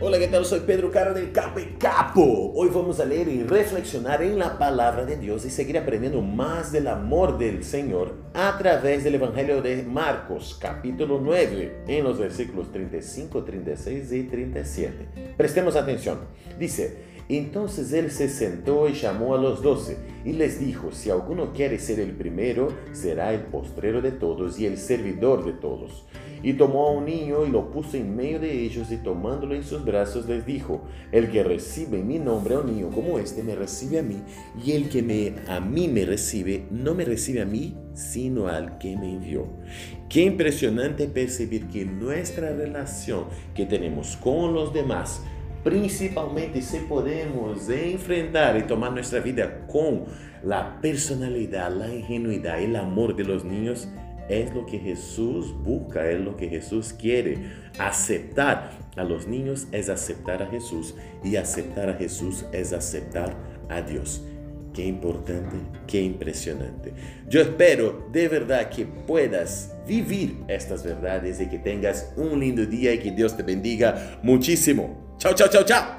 Hola, ¿qué tal? Soy Pedro Caro del Cape Capo. Hoy vamos a leer y reflexionar en la palabra de Dios y seguir aprendiendo más del amor del Señor a través del Evangelio de Marcos, capítulo 9, en los versículos 35, 36 y 37. Prestemos atención. Dice, entonces él se sentó y llamó a los doce y les dijo, si alguno quiere ser el primero, será el postrero de todos y el servidor de todos. Y tomó a un niño y lo puso en medio de ellos y tomándolo en sus brazos les dijo, el que recibe mi nombre a un niño como este me recibe a mí y el que me, a mí me recibe no me recibe a mí sino al que me envió. Qué impresionante percibir que nuestra relación que tenemos con los demás principalmente si podemos enfrentar y tomar nuestra vida con la personalidad, la ingenuidad, el amor de los niños, es lo que Jesús busca, es lo que Jesús quiere. Aceptar a los niños es aceptar a Jesús y aceptar a Jesús es aceptar a Dios. Qué importante, qué impresionante. Yo espero de verdad que puedas vivir estas verdades y que tengas un lindo día y que Dios te bendiga muchísimo. Chao, chao, chao, chao.